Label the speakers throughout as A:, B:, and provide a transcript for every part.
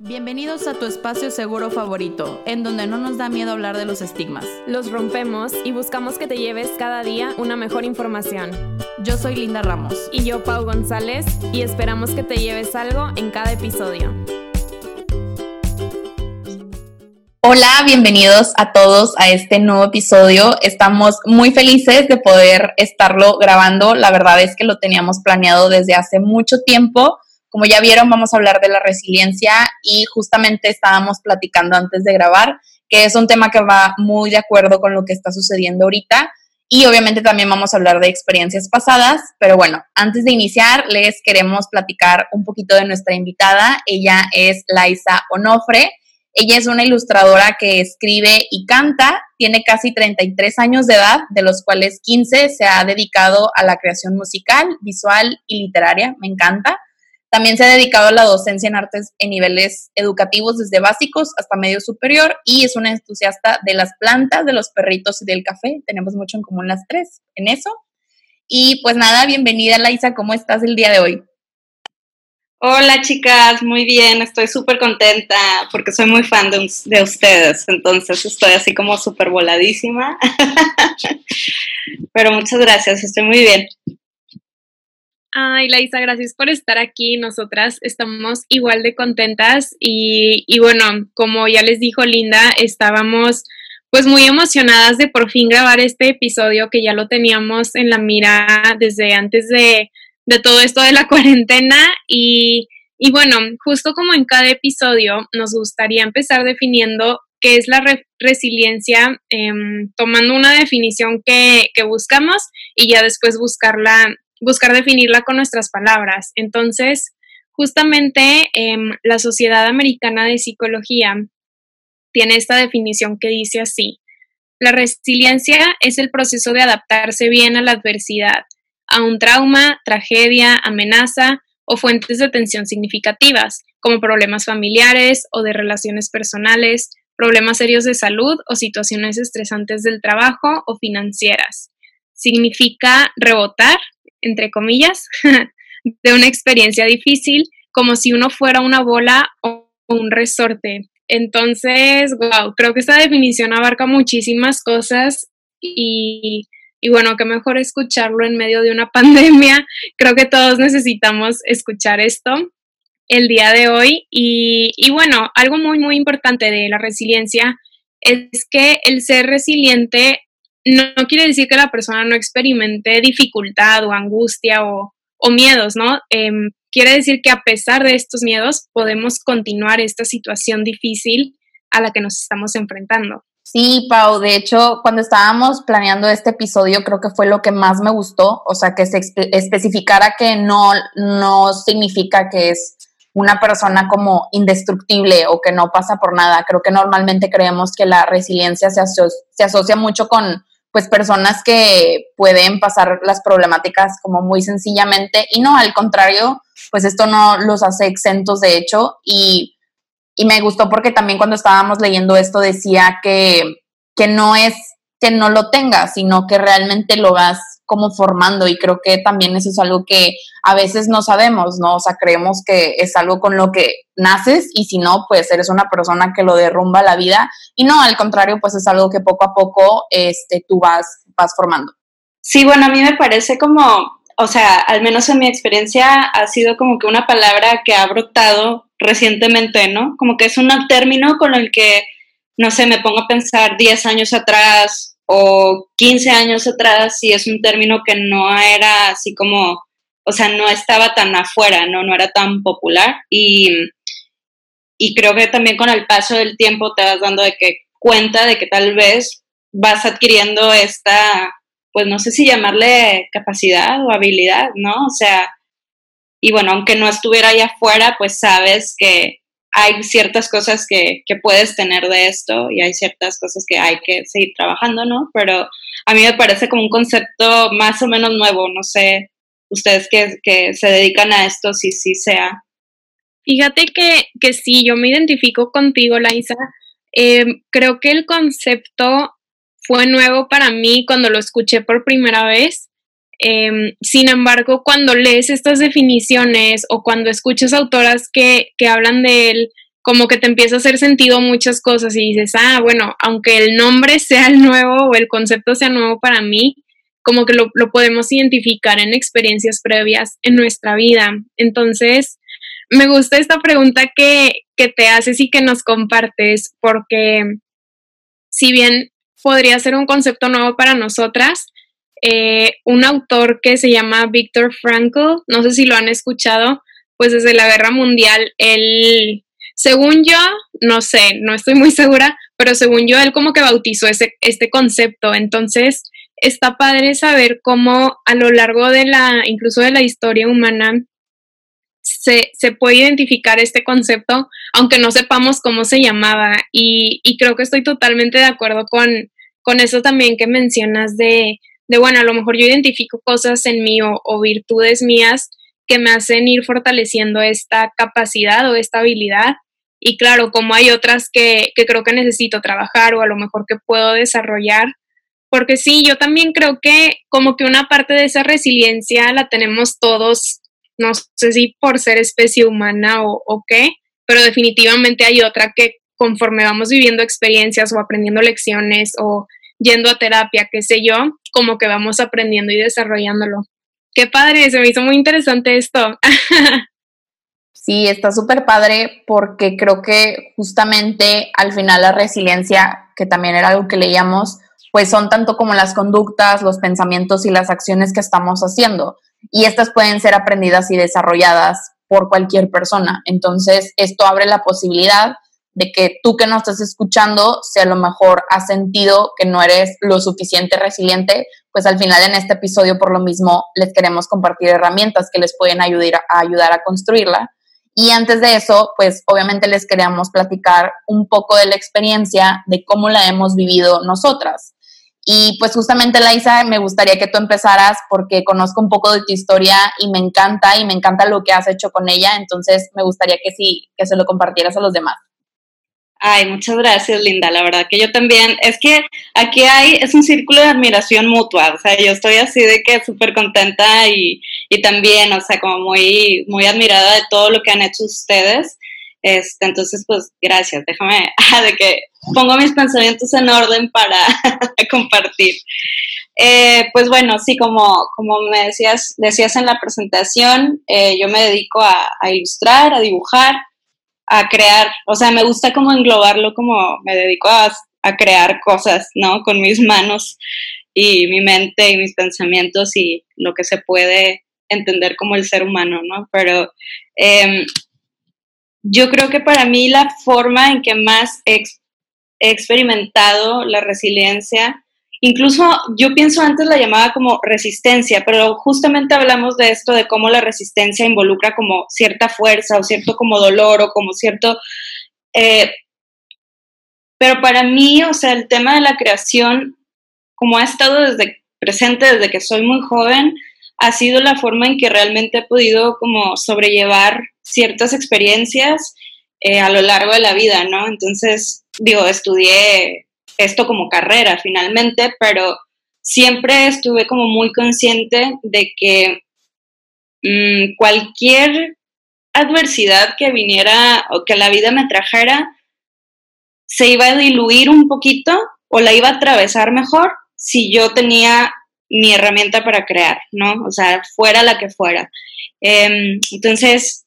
A: Bienvenidos a tu espacio seguro favorito, en donde no nos da miedo hablar de los estigmas.
B: Los rompemos y buscamos que te lleves cada día una mejor información.
A: Yo soy Linda Ramos.
B: Y yo, Pau González, y esperamos que te lleves algo en cada episodio.
A: Hola, bienvenidos a todos a este nuevo episodio. Estamos muy felices de poder estarlo grabando. La verdad es que lo teníamos planeado desde hace mucho tiempo como ya vieron, vamos a hablar de la resiliencia y justamente estábamos platicando antes de grabar, que es un tema que va muy de acuerdo con lo que está sucediendo ahorita. Y obviamente también vamos a hablar de experiencias pasadas, pero bueno, antes de iniciar les queremos platicar un poquito de nuestra invitada. Ella es Laisa Onofre. Ella es una ilustradora que escribe y canta, tiene casi 33 años de edad, de los cuales 15 se ha dedicado a la creación musical, visual y literaria, me encanta. También se ha dedicado a la docencia en artes en niveles educativos desde básicos hasta medio superior y es una entusiasta de las plantas, de los perritos y del café. Tenemos mucho en común las tres en eso. Y pues nada, bienvenida Laisa, ¿cómo estás el día de hoy?
C: Hola chicas, muy bien, estoy súper contenta porque soy muy fan de, de ustedes, entonces estoy así como súper voladísima. Pero muchas gracias, estoy muy bien.
B: Ay, Laisa, gracias por estar aquí. Nosotras estamos igual de contentas y, y, bueno, como ya les dijo Linda, estábamos pues muy emocionadas de por fin grabar este episodio que ya lo teníamos en la mira desde antes de, de todo esto de la cuarentena y, y, bueno, justo como en cada episodio nos gustaría empezar definiendo qué es la resiliencia, eh, tomando una definición que, que buscamos y ya después buscarla buscar definirla con nuestras palabras. Entonces, justamente em, la Sociedad Americana de Psicología tiene esta definición que dice así, la resiliencia es el proceso de adaptarse bien a la adversidad, a un trauma, tragedia, amenaza o fuentes de tensión significativas, como problemas familiares o de relaciones personales, problemas serios de salud o situaciones estresantes del trabajo o financieras. Significa rebotar, entre comillas, de una experiencia difícil, como si uno fuera una bola o un resorte. Entonces, wow, creo que esta definición abarca muchísimas cosas y, bueno, que mejor escucharlo en medio de una pandemia. Creo que todos necesitamos escuchar esto el día de hoy. Y, y bueno, algo muy, muy importante de la resiliencia es que el ser resiliente no, quiere decir que la persona no experimente dificultad o angustia o, miedos, ¿no? Em, quiere decir que a pesar de estos miedos podemos continuar esta situación difícil a la que nos estamos enfrentando.
A: Sí, Pau, de hecho, cuando estábamos planeando este episodio, creo que fue lo que más me gustó, o sea, que se especificara que no, no significa que es una persona como indestructible o que no pasa por nada. Creo que normalmente creemos que la resiliencia se, se asocia mucho con pues personas que pueden pasar las problemáticas como muy sencillamente y no, al contrario, pues esto no los hace exentos de hecho y, y me gustó porque también cuando estábamos leyendo esto decía que, que no es que no lo tengas, sino que realmente lo vas como formando y creo que también eso es algo que a veces no sabemos, ¿no? O sea, creemos que es algo con lo que naces y si no, pues eres una persona que lo derrumba la vida y no, al contrario, pues es algo que poco a poco este, tú vas, vas formando.
C: Sí, bueno, a mí me parece como, o sea, al menos en mi experiencia ha sido como que una palabra que ha brotado recientemente, ¿no? Como que es un término con el que, no sé, me pongo a pensar 10 años atrás o 15 años atrás sí es un término que no era así como, o sea, no estaba tan afuera, no, no era tan popular y, y creo que también con el paso del tiempo te vas dando de que cuenta de que tal vez vas adquiriendo esta, pues no sé si llamarle capacidad o habilidad, ¿no? O sea, y bueno, aunque no estuviera allá afuera, pues sabes que hay ciertas cosas que, puedes tener de esto y hay ciertas cosas que hay que seguir trabajando, ¿no? Pero a mí me parece como un concepto más o menos nuevo, no sé, ustedes que, se dedican a esto, si sí sea.
B: Fíjate que, que sí, yo me identifico contigo, Laisa. Eh, creo que el concepto fue nuevo para mí cuando lo escuché por primera vez Em, sin embargo, cuando lees estas definiciones o cuando escuchas autoras que, hablan de él, como que te empieza a hacer sentido muchas cosas y dices, ah, bueno, aunque el nombre sea el nuevo o el concepto sea nuevo para mí, como que lo, podemos identificar en experiencias previas en nuestra vida. Entonces, me gusta esta pregunta que, que te haces y que nos compartes, porque si bien podría ser un concepto nuevo para nosotras, eh, un autor que se llama Viktor Frankl, no sé si lo han escuchado, pues desde la guerra mundial, él según yo, no sé, no estoy muy segura, pero según yo, él como que bautizó ese, este concepto. Entonces, está padre saber cómo a lo largo de la, incluso de la historia humana, se, puede identificar este concepto, aunque no sepamos cómo se llamaba. Y, creo que estoy totalmente de acuerdo con, con eso también que mencionas de, de, bueno, a lo mejor yo identifico cosas en mí o virtudes mías que me hacen ir fortaleciendo esta capacidad o esta habilidad. Y claro, como hay otras que, creo que necesito trabajar o a lo mejor que puedo desarrollar, porque sí, yo también creo que como que una parte de esa resiliencia la tenemos todos, no sé si por ser especie humana o, o qué, pero definitivamente hay otra que conforme vamos viviendo experiencias o aprendiendo lecciones o yendo a terapia, qué sé yo, como que vamos aprendiendo y desarrollándolo. Qué padre, se me hizo muy interesante esto.
A: Sí, está súper padre porque creo que justamente al final la resiliencia, que también era algo que leíamos, pues son tanto como las conductas, los pensamientos y las acciones que estamos haciendo. Y estas pueden ser aprendidas y desarrolladas por cualquier persona. Entonces, esto abre la posibilidad de que tú que no estás escuchando, si a lo mejor has sentido que no eres lo suficiente resiliente, pues al final en este episodio por lo mismo les queremos compartir herramientas que les pueden ayudar a, ayudar a construirla y antes de eso, pues obviamente les queríamos platicar un poco de la experiencia, de cómo la hemos vivido nosotras. Y pues justamente, Laisa, me gustaría que tú empezaras porque conozco un poco de tu historia y me encanta y me encanta lo que has hecho con ella, entonces me gustaría que sí, que se lo compartieras a los demás.
C: Ay, muchas gracias, Linda. La verdad que yo también, es que aquí hay, es un círculo de admiración mutua. O sea, yo estoy así de que súper contenta y, y, también, o sea, como muy, muy admirada de todo lo que han hecho ustedes. Este, entonces, pues, gracias. Déjame, de que pongo mis pensamientos en orden para compartir. Eh, pues bueno, sí, como, como me decías, decías en la presentación, eh, yo me dedico a, a ilustrar, a dibujar a crear, o sea, me gusta como englobarlo como me dedico a, crear cosas, ¿no? Con mis manos y mi mente y mis pensamientos y lo que se puede entender como el ser humano, ¿no? Pero em, yo creo que para mí la forma en que más he experimentado la resiliencia Incluso yo pienso antes la llamaba como resistencia, pero justamente hablamos de esto, de cómo la resistencia involucra como cierta fuerza o cierto como dolor o como cierto... Eh, pero para mí, o sea, el tema de la creación, como ha estado desde presente desde que soy muy joven, ha sido la forma en que realmente he podido como sobrellevar ciertas experiencias eh, a lo largo de la vida, ¿no? Entonces, digo, estudié esto como carrera finalmente, pero siempre estuve como muy consciente de que mm, cualquier adversidad que viniera o que la vida me trajera se iba a diluir un poquito o la iba a atravesar mejor si yo tenía mi herramienta para crear, ¿no? O sea, fuera la que fuera. Em, entonces,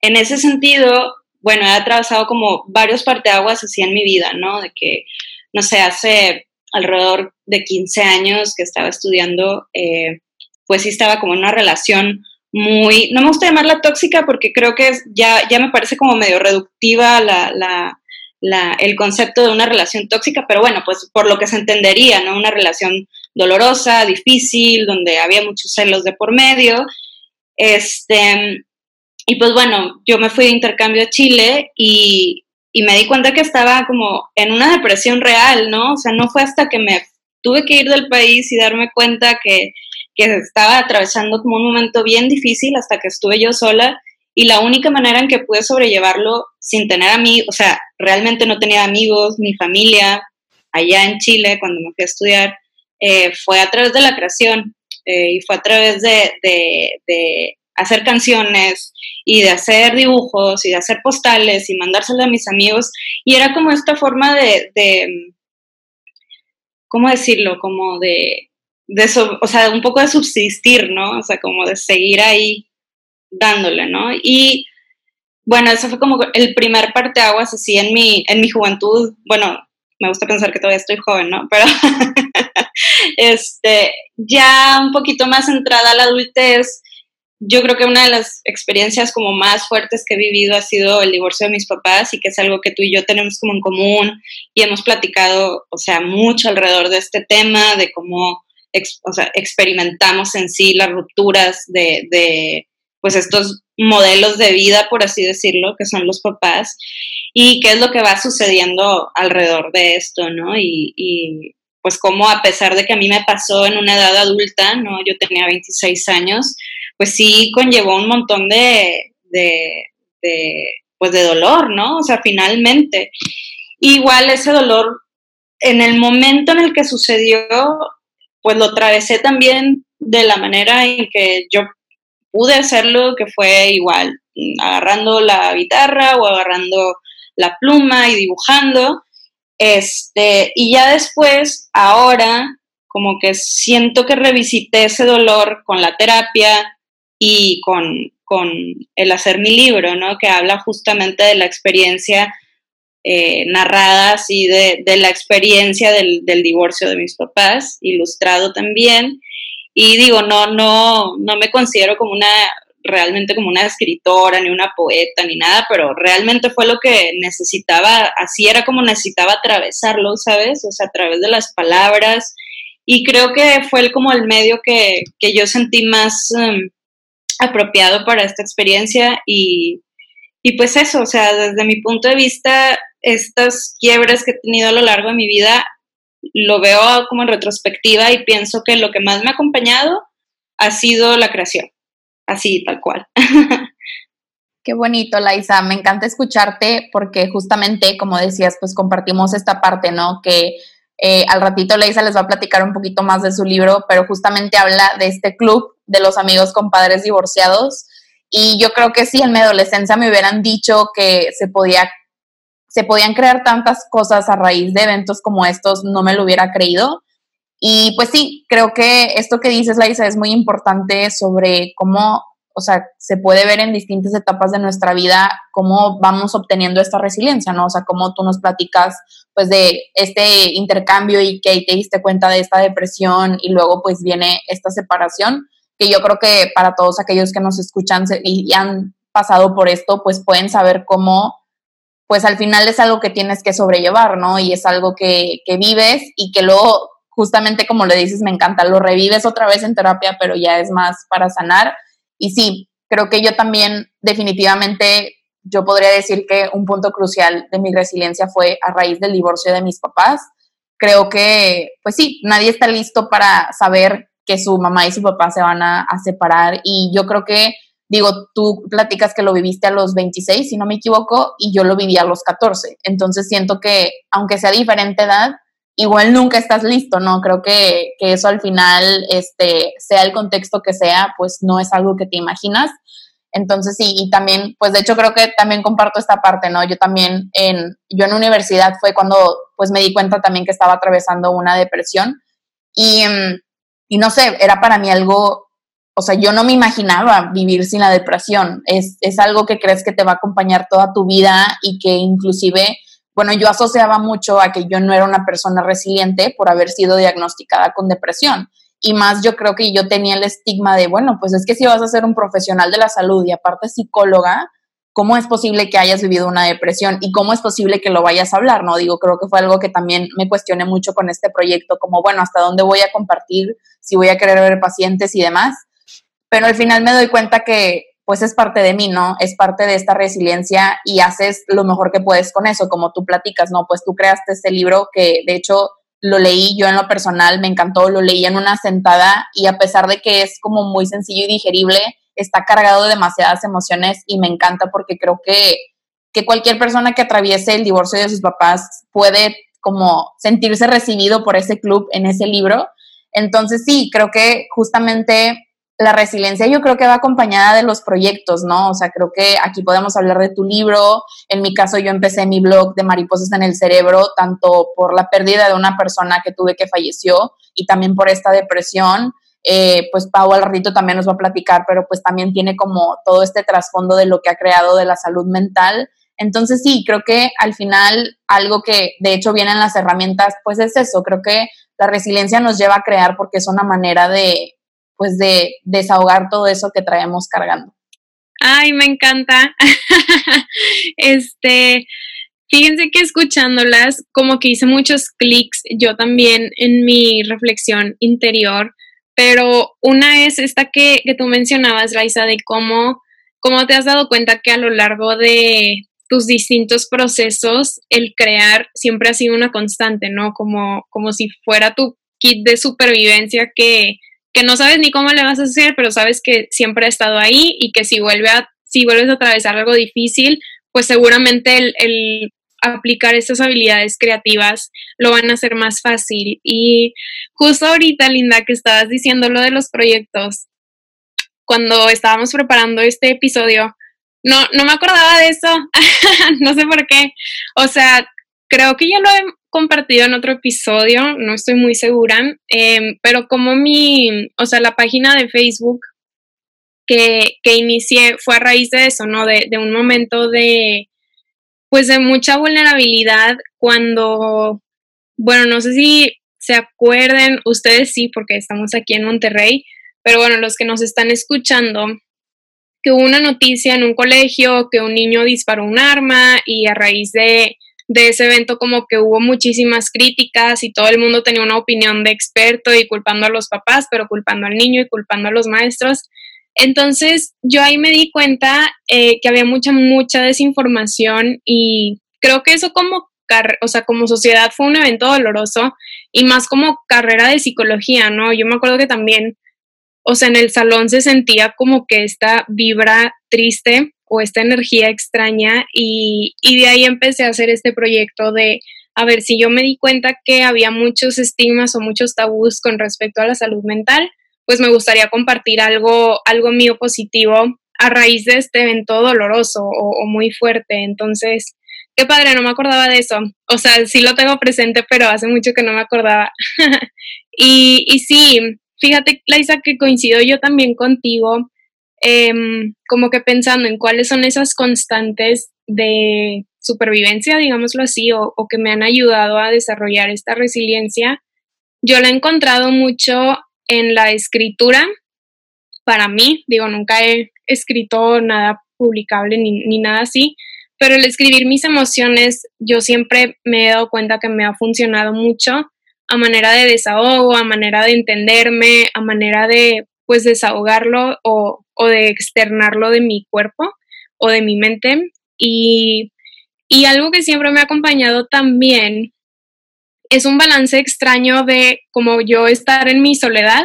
C: en ese sentido, bueno, he atravesado como varios parteaguas así en mi vida, ¿no? De que no sé, hace alrededor de 15 años que estaba estudiando, eh, pues sí estaba como en una relación muy, no me gusta llamarla tóxica porque creo que ya, ya me parece como medio reductiva el concepto de una relación tóxica, pero bueno, pues por lo que se entendería, ¿no? Una relación dolorosa, difícil, donde había muchos celos de por medio. Este, y pues bueno, yo me fui de intercambio a Chile y, y me di cuenta que estaba como en una depresión real, ¿no? O sea, no fue hasta que me tuve que ir del país y darme cuenta que, estaba atravesando como un momento bien difícil hasta que estuve yo sola y la única manera en que pude sobrellevarlo sin tener amigos, o sea, realmente no tenía amigos ni familia allá en Chile cuando me fui a estudiar, eh, fue a través de la creación eh, y fue a través de, hacer canciones y de hacer dibujos y de hacer postales y mandárselo a mis amigos. Y era como esta forma de, ¿cómo decirlo? Como de, de o sea, un poco de subsistir, ¿no? O sea, como de seguir ahí dándole, ¿no? Y bueno, eso fue como el primer parteaguas así en mi, en mi juventud. Bueno, me gusta pensar que todavía estoy joven, ¿no? Pero este, ya un poquito más entrada a la adultez, yo creo que una de las experiencias como más fuertes que he vivido ha sido el divorcio de mis papás y que es algo que tú y yo tenemos como en común y hemos platicado, o sea, mucho alrededor de este tema, de cómo o sea, experimentamos en sí las rupturas de, de, pues estos modelos de vida, por así decirlo, que son los papás, y qué es lo que va sucediendo alrededor de esto, ¿no? Y, y pues como a pesar de que a mí me pasó en una edad adulta, ¿no? Yo tenía 26 años, pues sí conllevó un montón de, de, pues de dolor, ¿no? O sea, finalmente. Igual ese dolor, en el momento en el que sucedió, pues lo atravesé también de la manera en que yo pude hacerlo, que fue igual, agarrando la guitarra o agarrando la pluma y dibujando. Este, y ya después, ahora, como que siento que revisité ese dolor con la terapia, y con, el hacer mi libro, ¿no? Que habla justamente de la experiencia eh, narrada, así de, la experiencia del, divorcio de mis papás, ilustrado también. Y digo, no, no, no me considero como una, realmente como una escritora, ni una poeta, ni nada, pero realmente fue lo que necesitaba, así era como necesitaba atravesarlo, ¿sabes? O sea, a través de las palabras. Y creo que fue como el medio que, yo sentí más... Em, apropiado para esta experiencia y, pues eso, o sea, desde mi punto de vista, estas quiebres que he tenido a lo largo de mi vida, lo veo como en retrospectiva y pienso que lo que más me ha acompañado ha sido la creación, así, tal cual.
A: Qué bonito, Laisa. Me encanta escucharte porque justamente, como decías, pues compartimos esta parte, ¿no? Que eh, al ratito Laisa les va a platicar un poquito más de su libro, pero justamente habla de este club de los amigos con padres divorciados. Y yo creo que si en mi adolescencia me hubieran dicho que se podía se podían crear tantas cosas a raíz de eventos como estos, no me lo hubiera creído. Y pues sí, creo que esto que dices, Laisa, es muy importante sobre cómo, o sea, se puede ver en distintas etapas de nuestra vida cómo vamos obteniendo esta resiliencia, ¿no? O sea, cómo tú nos platicas, pues, de este intercambio y que te diste cuenta de esta depresión y luego, pues, viene esta separación que yo creo que para todos aquellos que nos escuchan y, han pasado por esto, pues pueden saber cómo, pues al final es algo que tienes que sobrellevar, ¿no? Y es algo que, que vives y que luego, justamente como le dices, me encanta, lo revives otra vez en terapia, pero ya es más para sanar. Y sí, creo que yo también definitivamente, yo podría decir que un punto crucial de mi resiliencia fue a raíz del divorcio de mis papás. Creo que, pues sí, nadie está listo para saber que su mamá y su papá se van a, separar y yo creo que, digo, tú platicas que lo viviste a los 26, si no me equivoco, y yo lo viví a los 14. Entonces siento que, aunque sea diferente edad, igual nunca estás listo, ¿no? Creo que, que eso al final, este, sea el contexto que sea, pues no es algo que te imaginas. Entonces sí, y también, pues de hecho creo que también comparto esta parte, ¿no? Yo también en, yo en universidad fue cuando pues me di cuenta también que estaba atravesando una depresión y, mm, y no sé, era para mí algo, o sea, yo no me imaginaba vivir sin la depresión. Es, es algo que crees que te va a acompañar toda tu vida y que inclusive, bueno, yo asociaba mucho a que yo no era una persona resiliente por haber sido diagnosticada con depresión. Y más yo creo que yo tenía el estigma de, bueno, pues es que si vas a ser un profesional de la salud y aparte psicóloga, ¿cómo es posible que hayas vivido una depresión y cómo es posible que lo vayas a hablar? No digo, creo que fue algo que también me cuestioné mucho con este proyecto, como, bueno, ¿hasta dónde voy a compartir? Si voy a querer ver pacientes y demás. Pero al final me doy cuenta que pues es parte de mí, ¿no? Es parte de esta resiliencia y haces lo mejor que puedes con eso, como tú platicas, ¿no? Pues tú creaste este libro que de hecho lo leí yo en lo personal, me encantó, lo leí en una sentada y a pesar de que es como muy sencillo y digerible, está cargado de demasiadas emociones y me encanta porque creo que, que cualquier persona que atraviese el divorcio de sus papás puede como sentirse recibido por ese club en ese libro. Entonces sí, creo que justamente la resiliencia yo creo que va acompañada de los proyectos, ¿no? O sea, creo que aquí podemos hablar de tu libro. En mi caso, yo empecé mi blog de Mariposas en el Cerebro, tanto por la pérdida de una persona que tuve que falleció y también por esta depresión. Eh, pues Pau al ratito también nos va a platicar, pero pues también tiene como todo este trasfondo de lo que ha creado de la salud mental. Entonces sí, creo que al final algo que de hecho viene en las herramientas, pues es eso, creo que la resiliencia nos lleva a crear porque es una manera de, pues de desahogar todo eso que traemos cargando.
B: Ay, me encanta. este, fíjense que escuchándolas, como que hice muchos clics yo también en mi reflexión interior, pero una es esta que, que tú mencionabas, Raiza, de cómo, cómo te has dado cuenta que a lo largo de tus distintos procesos, el crear siempre ha sido una constante, ¿no? Como, como si fuera tu kit de supervivencia que, que no sabes ni cómo le vas a hacer, pero sabes que siempre ha estado ahí y que si, vuelve a, si vuelves a atravesar algo difícil, pues seguramente el, aplicar estas habilidades creativas lo van a hacer más fácil. Y justo ahorita, Linda, que estabas diciendo lo de los proyectos, cuando estábamos preparando este episodio, no, no me acordaba de eso, no sé por qué. O sea, creo que ya lo compartido en otro episodio, no estoy muy segura, em, pero como mi, o sea, la página de Facebook que, que inicié fue a raíz de eso, ¿no? De, de un momento de, pues de mucha vulnerabilidad cuando, bueno, no sé si se acuerden, ustedes sí, porque estamos aquí en Monterrey, pero bueno, los que nos están escuchando, que hubo una noticia en un colegio que un niño disparó un arma y a raíz de de ese evento como que hubo muchísimas críticas y todo el mundo tenía una opinión de experto y culpando a los papás, pero culpando al niño y culpando a los maestros. Entonces yo ahí me di cuenta eh, que había mucha, mucha desinformación y creo que eso como, o sea, como sociedad fue un evento doloroso y más como carrera de psicología, ¿no? Yo me acuerdo que también, o sea, en el salón se sentía como que esta vibra triste o esta energía extraña y, de ahí empecé a hacer este proyecto de, a ver, si yo me di cuenta que había muchos estigmas o muchos tabús con respecto a la salud mental, pues me gustaría compartir algo, algo mío positivo a raíz de este evento doloroso o, muy fuerte. Entonces, qué padre, no me acordaba de eso. O sea, sí lo tengo presente, pero hace mucho que no me acordaba. y, y sí, fíjate, Laisa, que coincido yo también contigo Em, como que pensando en cuáles son esas constantes de supervivencia, digámoslo así, o, que me han ayudado a desarrollar esta resiliencia, yo la he encontrado mucho en la escritura. Para mí, digo, nunca he escrito nada publicable ni, ni nada así, pero el escribir mis emociones, yo siempre me he dado cuenta que me ha funcionado mucho a manera de desahogo, a manera de entenderme, a manera de pues desahogarlo o, de externarlo de mi cuerpo o de mi mente. Y, algo que siempre me ha acompañado también es un balance extraño de como yo estar en mi soledad,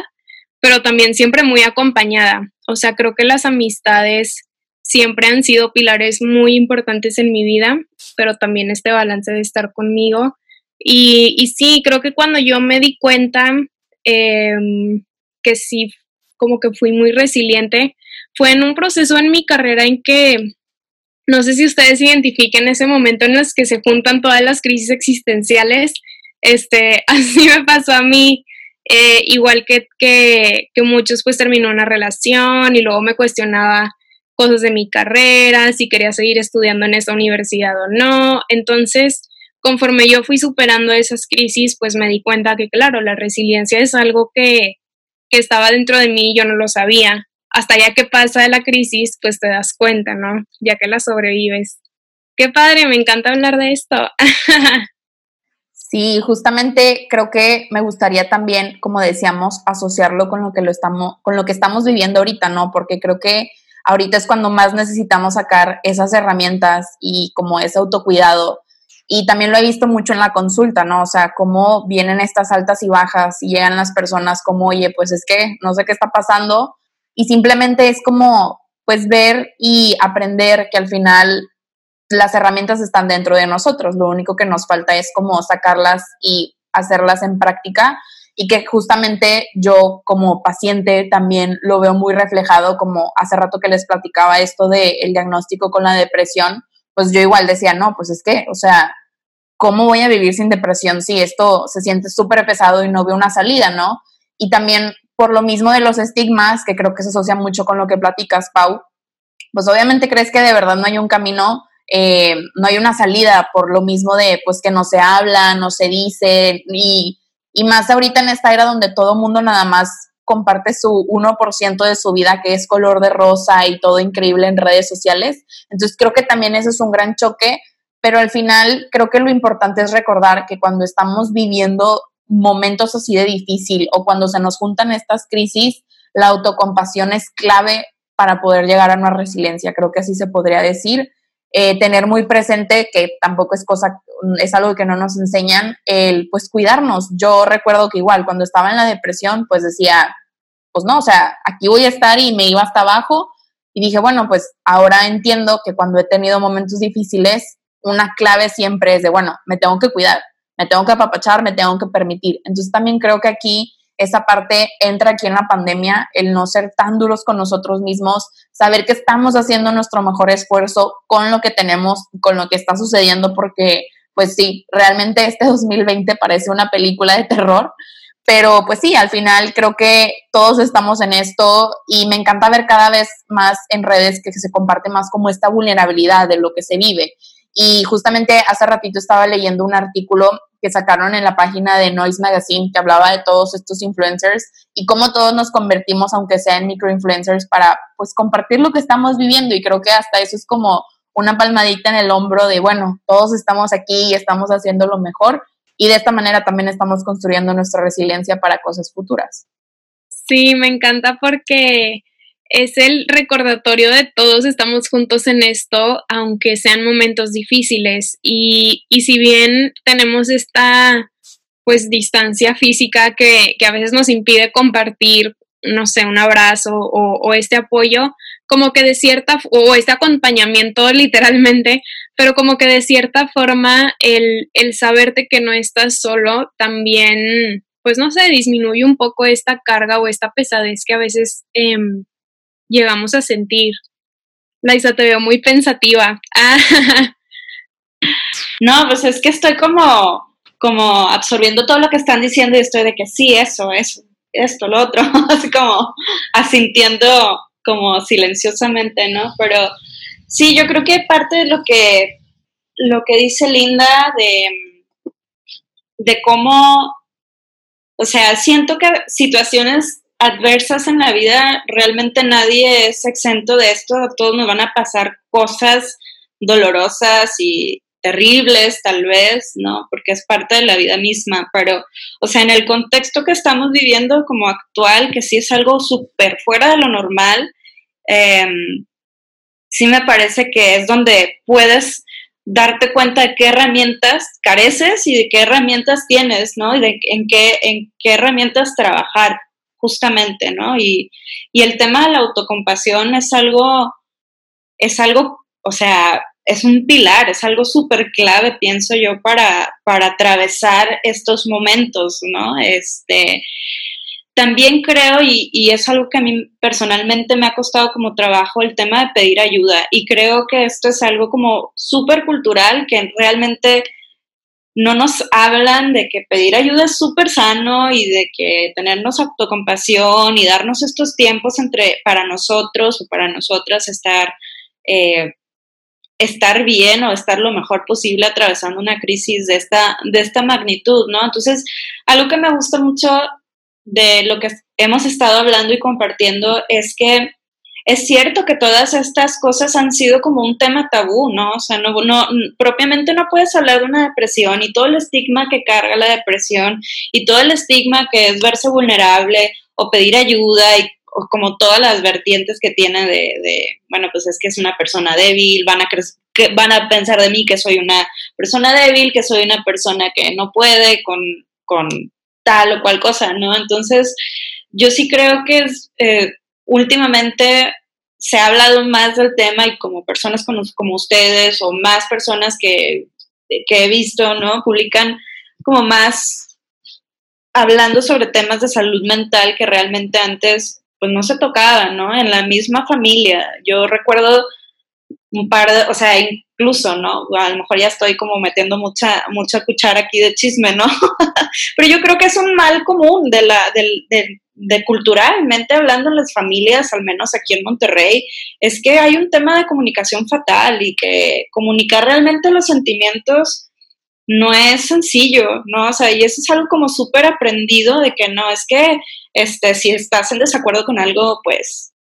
B: pero también siempre muy acompañada. O sea, creo que las amistades siempre han sido pilares muy importantes en mi vida, pero también este balance de estar conmigo. Y, y sí, creo que cuando yo me di cuenta em, que sí como que fui muy resiliente. Fue en un proceso en mi carrera en que, no sé si ustedes identifiquen ese momento en los que se juntan todas las crisis existenciales, este, así me pasó a mí, eh, igual que, que, que muchos pues terminó una relación y luego me cuestionaba cosas de mi carrera, si quería seguir estudiando en esa universidad o no. Entonces, conforme yo fui superando esas crisis, pues me di cuenta que, claro, la resiliencia es algo que, que estaba dentro de mí yo no lo sabía. Hasta ya que pasa la crisis, pues te das cuenta, ¿no? Ya que la sobrevives. Qué padre, me encanta hablar de esto.
A: sí, justamente creo que me gustaría también, como decíamos, asociarlo con lo que lo estamos, con lo que estamos viviendo ahorita, ¿no? Porque creo que ahorita es cuando más necesitamos sacar esas herramientas y como ese autocuidado y también lo he visto mucho en la consulta, ¿no? O sea, cómo vienen estas altas y bajas y llegan las personas como, oye, pues es que no sé qué está pasando. Y simplemente es como, pues ver y aprender que al final las herramientas están dentro de nosotros. Lo único que nos falta es como sacarlas y hacerlas en práctica. y que justamente yo como paciente también lo veo muy reflejado, como hace rato que les platicaba esto del el diagnóstico con la depresión, pues yo igual decía, no, pues es que, o sea, ¿cómo voy a vivir sin depresión si esto se siente súper pesado y no veo una salida, ¿no? Y también por lo mismo de los estigmas, que creo que se asocia mucho con lo que platicas, Pau, pues obviamente crees que de verdad no hay un camino, eh, no hay una salida por lo mismo de pues que no se habla, no se dice, y, y más ahorita en esta era donde todo mundo nada más comparte su 1% de su vida que es color de rosa y todo increíble en redes sociales. Entonces creo que también eso es un gran choque, pero al final creo que lo importante es recordar que cuando estamos viviendo momentos así de difícil o cuando se nos juntan estas crisis, la autocompasión es clave para poder llegar a una resiliencia, creo que así se podría decir. Eh, tener muy presente que tampoco es cosa, es algo que no nos enseñan, el pues cuidarnos. Yo recuerdo que igual cuando estaba en la depresión, pues decía, pues no, o sea, aquí voy a estar y me iba hasta abajo y dije, bueno, pues ahora entiendo que cuando he tenido momentos difíciles, una clave siempre es de, bueno, me tengo que cuidar, me tengo que apapachar, me tengo que permitir. Entonces también creo que aquí esa parte entra aquí en la pandemia, el no ser tan duros con nosotros mismos, saber que estamos haciendo nuestro mejor esfuerzo con lo que tenemos, con lo que está sucediendo, porque pues sí, realmente este 2020 parece una película de terror, pero pues sí, al final creo que todos estamos en esto y me encanta ver cada vez más en redes que se comparte más como esta vulnerabilidad de lo que se vive. Y justamente hace ratito estaba leyendo un artículo que sacaron en la página de Noise Magazine que hablaba de todos estos influencers y cómo todos nos convertimos, aunque sea en microinfluencers, para pues compartir lo que estamos viviendo. Y creo que hasta eso es como una palmadita en el hombro de, bueno, todos estamos aquí y estamos haciendo lo mejor. Y de esta manera también estamos construyendo nuestra resiliencia para cosas futuras.
B: Sí, me encanta porque es el recordatorio de todos estamos juntos en esto, aunque sean momentos difíciles. Y, y si bien tenemos esta pues distancia física que, que, a veces nos impide compartir, no sé, un abrazo o, este apoyo, como que de cierta, o este acompañamiento literalmente, pero como que de cierta forma el, el saberte que no estás solo también, pues no sé, disminuye un poco esta carga o esta pesadez que a veces eh, llegamos a sentir. Laisa, te veo muy pensativa.
C: no, pues es que estoy como, como absorbiendo todo lo que están diciendo y estoy de que sí, eso, eso, esto, lo otro, así como asintiendo como silenciosamente, ¿no? Pero sí, yo creo que parte de lo que, lo que dice Linda de, de cómo, o sea, siento que situaciones adversas en la vida, realmente nadie es exento de esto, todos nos van a pasar cosas dolorosas y terribles tal vez, ¿no? Porque es parte de la vida misma, pero, o sea, en el contexto que estamos viviendo como actual, que sí es algo súper fuera de lo normal, em, sí me parece que es donde puedes darte cuenta de qué herramientas careces y de qué herramientas tienes, ¿no? Y de en qué, en qué herramientas trabajar justamente, ¿no? Y, el tema de la autocompasión es algo, es algo, o sea, es un pilar, es algo súper clave, pienso yo, para, para atravesar estos momentos, ¿no? Este, también creo, y, y, es algo que a mí personalmente me ha costado como trabajo, el tema de pedir ayuda. Y creo que esto es algo como súper cultural, que realmente no nos hablan de que pedir ayuda es súper sano y de que tenernos autocompasión y darnos estos tiempos entre para nosotros o para nosotras estar, eh, estar bien o estar lo mejor posible atravesando una crisis de esta, de esta magnitud, ¿no? Entonces, algo que me gusta mucho de lo que hemos estado hablando y compartiendo es que es cierto que todas estas cosas han sido como un tema tabú, ¿no? O sea, no, no, propiamente no puedes hablar de una depresión y todo el estigma que carga la depresión y todo el estigma que es verse vulnerable o pedir ayuda y como todas las vertientes que tiene de, de, bueno, pues es que es una persona débil, van a, que van a pensar de mí que soy una persona débil, que soy una persona que no puede con, con tal o cual cosa, ¿no? Entonces, yo sí creo que es... Eh, últimamente se ha hablado más del tema y como personas como, como ustedes o más personas que, que, he visto, ¿no? Publican como más, hablando sobre temas de salud mental que realmente antes pues no se tocaban, ¿no? En la misma familia. Yo recuerdo un par de, o sea, incluso, ¿no? A lo mejor ya estoy como metiendo mucha, mucha cuchara aquí de chisme, ¿no? Pero yo creo que es un mal común de la, de, de culturalmente hablando en las familias, al menos aquí en Monterrey, es que hay un tema de comunicación fatal y que comunicar realmente los sentimientos no es sencillo, ¿no? O sea, y eso es algo como súper aprendido de que no, es que este, si estás en desacuerdo con algo, pues,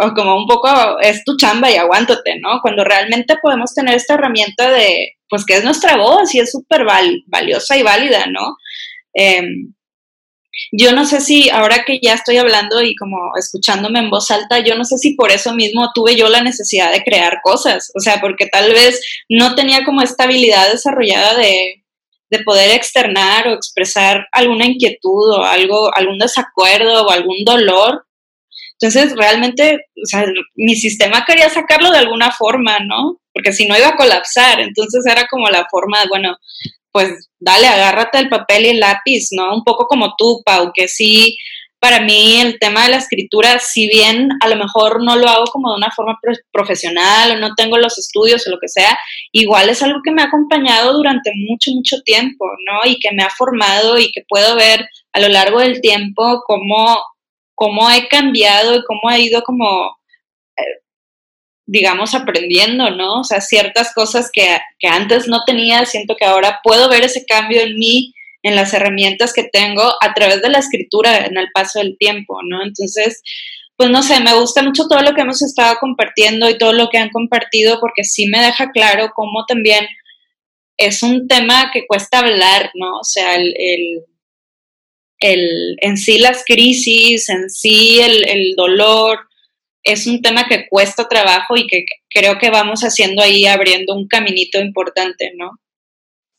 C: o como un poco es tu chamba y aguántate, ¿no? Cuando realmente podemos tener esta herramienta de, pues, que es nuestra voz y es súper valiosa y válida, ¿no? Em, yo no sé si ahora que ya estoy hablando y como escuchándome en voz alta, yo no sé si por eso mismo tuve yo la necesidad de crear cosas, o sea, porque tal vez no tenía como esta habilidad desarrollada de, de poder externar o expresar alguna inquietud o algo, algún desacuerdo o algún dolor. Entonces, realmente, o sea, mi sistema quería sacarlo de alguna forma, ¿no? Porque si no iba a colapsar, entonces era como la forma, de, bueno, pues dale, agárrate el papel y el lápiz, ¿no? Un poco como tú, Pau, que sí, para mí el tema de la escritura, si bien a lo mejor no lo hago como de una forma profesional o no tengo los estudios o lo que sea, igual es algo que me ha acompañado durante mucho, mucho tiempo, ¿no? Y que me ha formado y que puedo ver a lo largo del tiempo cómo, cómo he cambiado y cómo he ido como digamos, aprendiendo, ¿no? O sea, ciertas cosas que, que, antes no tenía, siento que ahora puedo ver ese cambio en mí, en las herramientas que tengo a través de la escritura en el paso del tiempo, ¿no? Entonces, pues no sé, me gusta mucho todo lo que hemos estado compartiendo y todo lo que han compartido porque sí me deja claro cómo también es un tema que cuesta hablar, ¿no? O sea, el, el en sí las crisis, en sí el, el dolor, es un tema que cuesta trabajo y que creo que vamos haciendo ahí, abriendo un caminito importante, ¿no?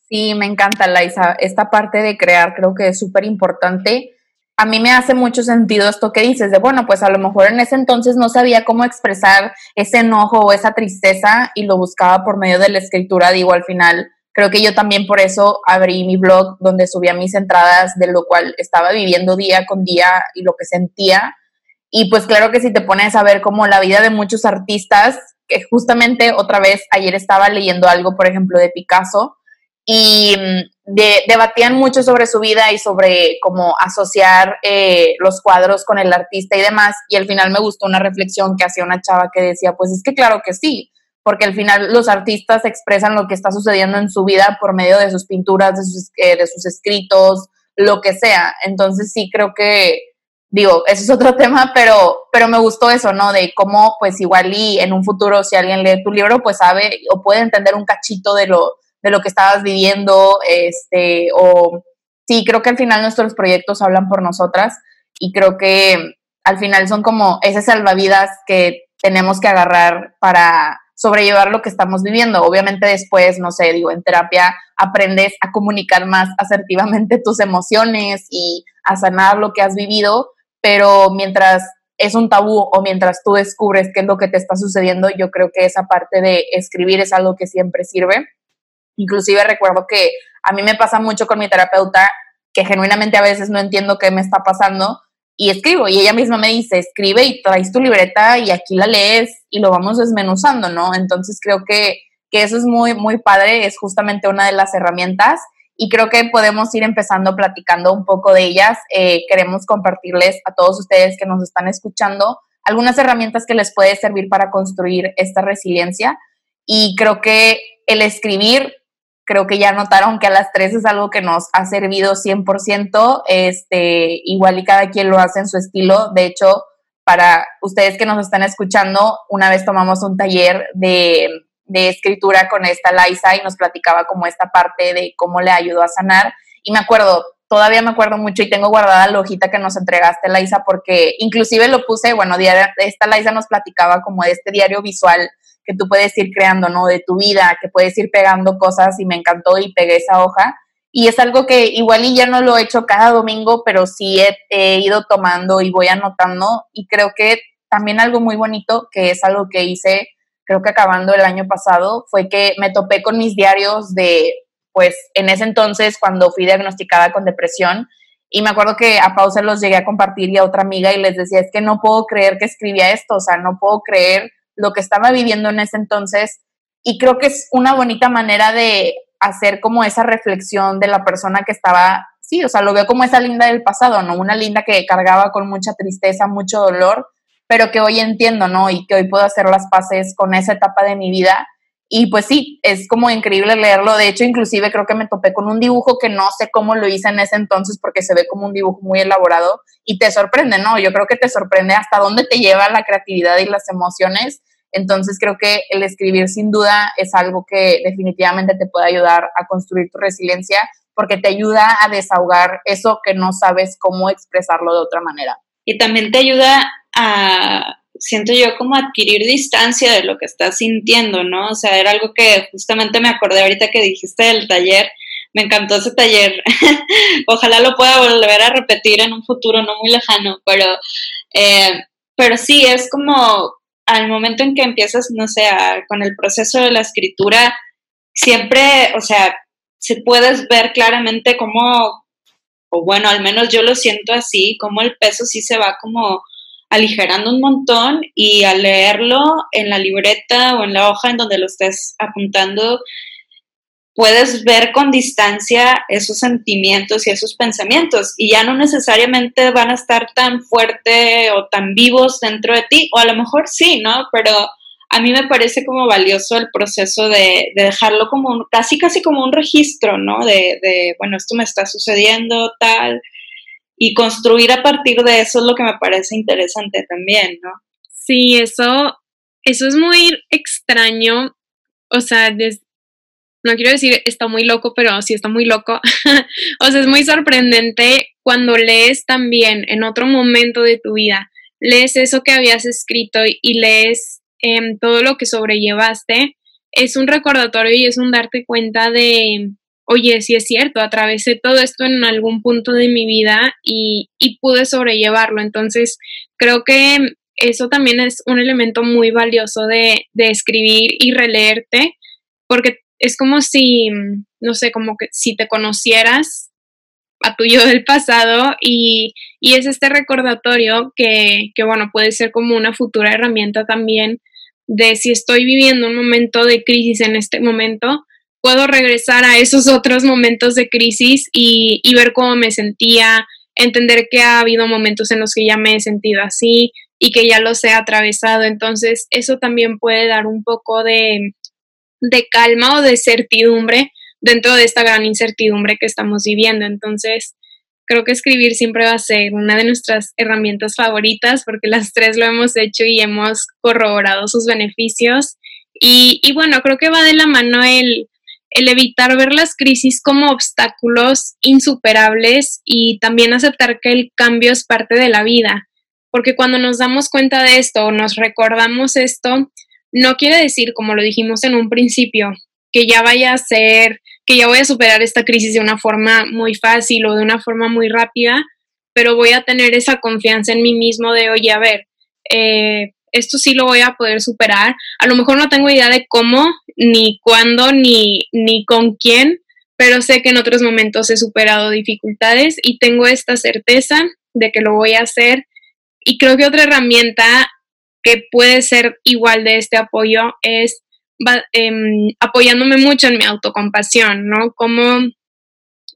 A: Sí, me encanta, Laisa. Esta parte de crear creo que es súper importante. A mí me hace mucho sentido esto que dices, de bueno, pues a lo mejor en ese entonces no sabía cómo expresar ese enojo o esa tristeza y lo buscaba por medio de la escritura. Digo, al final, creo que yo también por eso abrí mi blog donde subía mis entradas de lo cual estaba viviendo día con día y lo que sentía. Y pues claro que si te pones a ver como la vida de muchos artistas, que justamente otra vez ayer estaba leyendo algo, por ejemplo, de Picasso, y mm, debatían mucho sobre su vida y sobre cómo asociar eh, los cuadros con el artista y demás, y al final me gustó una reflexión que hacía una chava que decía, pues es que claro que sí, porque al final los artistas expresan lo que está sucediendo en su vida por medio de sus pinturas, de sus, eh, de sus escritos, lo que sea. Entonces sí creo que digo, eso es otro tema, pero, pero me gustó eso, ¿no? De cómo, pues igual y en un futuro, si alguien lee tu libro, pues sabe o puede entender un cachito de lo, de lo que estabas viviendo, este, o sí, creo que al final nuestros proyectos hablan por nosotras y creo que al final son como ese salvavidas que tenemos que agarrar para sobrellevar lo que estamos viviendo. Obviamente después, no sé, digo, en terapia aprendes a comunicar más asertivamente tus emociones y a sanar lo que has vivido, pero mientras es un tabú o mientras tú descubres qué es lo que te está sucediendo, yo creo que esa parte de escribir es algo que siempre sirve. Inclusive recuerdo que a mí me pasa mucho con mi terapeuta que genuinamente a veces no entiendo qué me está pasando y escribo y ella misma me dice, escribe y traes tu libreta y aquí la lees y lo vamos desmenuzando, ¿no? Entonces creo que, que eso es muy, muy padre, es justamente una de las herramientas y creo que podemos ir empezando platicando un poco de ellas. Eh, queremos compartirles a todos ustedes que nos están escuchando algunas herramientas que les puede servir para construir esta resiliencia. Y creo que el escribir, creo que ya notaron que a las tres es algo que nos ha servido 100%, este, igual y cada quien lo hace en su estilo. De hecho, para ustedes que nos están escuchando, una vez tomamos un taller de de escritura con esta Liza y nos platicaba como esta parte de cómo le ayudó a sanar. Y me acuerdo, todavía me acuerdo mucho y tengo guardada la hojita que nos entregaste, Liza, porque inclusive lo puse, bueno, esta Liza nos platicaba como de este diario visual que tú puedes ir creando, ¿no? De tu vida, que puedes ir pegando cosas y me encantó y pegué esa hoja. Y es algo que igual y ya no lo he hecho cada domingo, pero sí he, ido tomando y voy anotando. Y creo que también algo muy bonito, que es algo que hice creo que acabando el año pasado, fue que me topé con mis diarios de, pues, en ese entonces, cuando fui diagnosticada con depresión, Y me acuerdo que a Pausa los llegué a compartir y a otra amiga y les decía, es que no puedo creer que escribía esto, o sea, no puedo creer lo que estaba viviendo en ese entonces. Y creo que es una bonita manera de hacer como esa reflexión de la persona que estaba, sí, o sea, lo veo como esa linda del pasado, ¿no? Una linda que cargaba con mucha tristeza, mucho dolor, pero que hoy entiendo, ¿no? Y que hoy puedo hacer las paces con esa etapa de mi vida y pues sí, es como increíble leerlo. De hecho, inclusive creo que me topé con un dibujo que no sé cómo lo hice en ese entonces porque se ve como un dibujo muy elaborado y te sorprende, ¿no? Yo creo que te sorprende hasta dónde te lleva la creatividad y las emociones. Entonces creo que el escribir sin duda es algo que definitivamente te puede ayudar a construir tu resiliencia porque te ayuda a desahogar eso que no sabes cómo expresarlo de otra manera.
C: Y también te ayuda a siento yo como adquirir distancia de lo que estás sintiendo, ¿no? O sea, era algo que justamente me acordé ahorita que dijiste del taller. Me encantó ese taller. Ojalá lo pueda volver a repetir en un futuro no muy lejano, pero, eh, pero sí, es como al momento en que empiezas, no sé, con el proceso de la escritura, siempre, o sea, se puedes ver claramente cómo, o bueno, al menos yo lo siento así, cómo el peso sí se va como aligerando un montón y al leerlo en la libreta o en la hoja en donde lo estés apuntando, puedes ver con distancia esos sentimientos y esos pensamientos y ya no necesariamente van a estar tan fuerte o tan vivos dentro de ti, o a lo mejor sí, ¿no? Pero a mí me parece como valioso el proceso de, dejarlo como casi, casi como un registro, ¿no? De, de, bueno, esto me está sucediendo, tal, y construir a partir de eso es lo que me parece interesante también, ¿no?
B: Sí, eso, eso es muy extraño, o sea, no quiero decir está muy loco, pero sí está muy loco, o sea, es muy sorprendente cuando lees también en otro momento de tu vida, lees eso que habías escrito y lees em, todo lo que sobrellevaste, es un recordatorio y es un darte cuenta de, oye, sí es cierto, atravesé todo esto en algún punto de mi vida y, pude sobrellevarlo. Entonces, creo que eso también es un elemento muy valioso de, escribir y releerte, porque es como si, no sé, como que si te conocieras a tu yo del pasado y, y es este recordatorio que, que, bueno, puede ser como una futura herramienta también de si estoy viviendo un momento de crisis en este momento, puedo regresar a esos otros momentos de crisis y, ver cómo me sentía, entender que ha habido momentos en los que ya me he sentido así y que ya los he atravesado. Entonces, eso también puede dar un poco de, de calma o de certidumbre dentro de esta gran incertidumbre que estamos viviendo. Entonces, creo que escribir siempre va a ser una de nuestras herramientas favoritas porque las tres lo hemos hecho y hemos corroborado sus beneficios. Y, bueno, creo que va de la mano el, el evitar ver las crisis como obstáculos insuperables y también aceptar que el cambio es parte de la vida. Porque cuando nos damos cuenta de esto o nos recordamos esto, no quiere decir, como lo dijimos en un principio, que ya vaya a ser, que ya voy a superar esta crisis de una forma muy fácil o de una forma muy rápida, pero voy a tener esa confianza en mí mismo de, oye, a ver, eh, esto sí lo voy a poder superar. A lo mejor no tengo idea de cómo, ni cuándo, ni, ni con quién, pero sé que en otros momentos he superado dificultades y tengo esta certeza de que lo voy a hacer. Y creo que otra herramienta que puede ser igual de este apoyo es em, apoyándome mucho en mi autocompasión, ¿no? Como,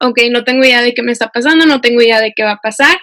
B: ok, no tengo idea de qué me está pasando, no tengo idea de qué va a pasar,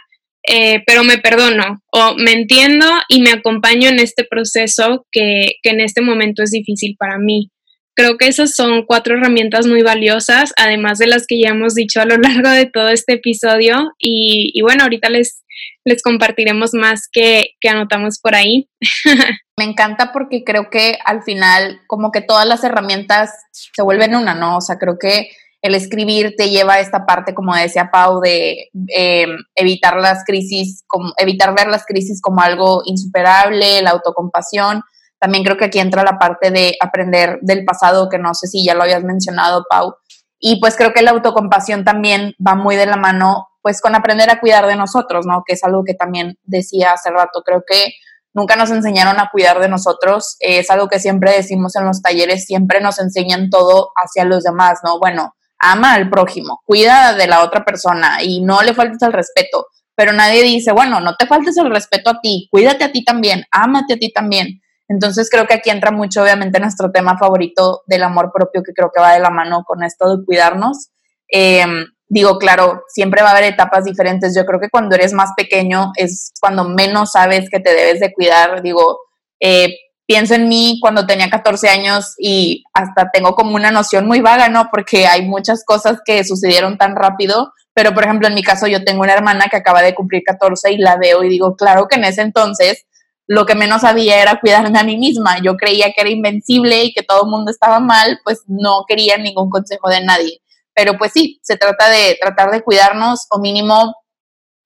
B: eh, pero me perdono o me entiendo y me acompaño en este proceso que, en este momento es difícil para mí. Creo que esas son cuatro herramientas muy valiosas, además de las que ya hemos dicho a lo largo de todo este episodio. Y, bueno, ahorita les, les compartiremos más que, que anotamos por ahí.
A: Me encanta porque creo que al final como que todas las herramientas se vuelven una, ¿no? O sea, creo que el escribir te lleva a esta parte, como decía Pau, de em, evitar las crisis, como, evitar ver las crisis como algo insuperable, la autocompasión. También creo que aquí entra la parte de aprender del pasado, que no sé si ya lo habías mencionado, Pau. Y pues creo que la autocompasión también va muy de la mano, pues con aprender a cuidar de nosotros, ¿no? Que es algo que también decía hace rato. Creo que nunca nos enseñaron a cuidar de nosotros. es algo que siempre decimos en los talleres, siempre nos enseñan todo hacia los demás, ¿no? Bueno, ama al prójimo, cuida de la otra persona y no le faltes el respeto, pero nadie dice, bueno, no te faltes el respeto a ti, cuídate a ti también, ámate a ti también. Entonces creo que aquí entra mucho, obviamente, nuestro tema favorito del amor propio, que creo que va de la mano con esto de cuidarnos. Em, digo, claro, siempre va a haber etapas diferentes. Yo creo que cuando eres más pequeño es cuando menos sabes que te debes de cuidar. Digo, eh, pienso en mí cuando tenía 14 años y hasta tengo como una noción muy vaga, ¿no? Porque hay muchas cosas que sucedieron tan rápido, pero por ejemplo en mi caso yo tengo una hermana que acaba de cumplir 14 y la veo y digo, claro que en ese entonces lo que menos sabía era cuidarme a mí misma. Yo creía que era invencible y que todo el mundo estaba mal, pues no quería ningún consejo de nadie. Pero pues sí, se trata de tratar de cuidarnos o mínimo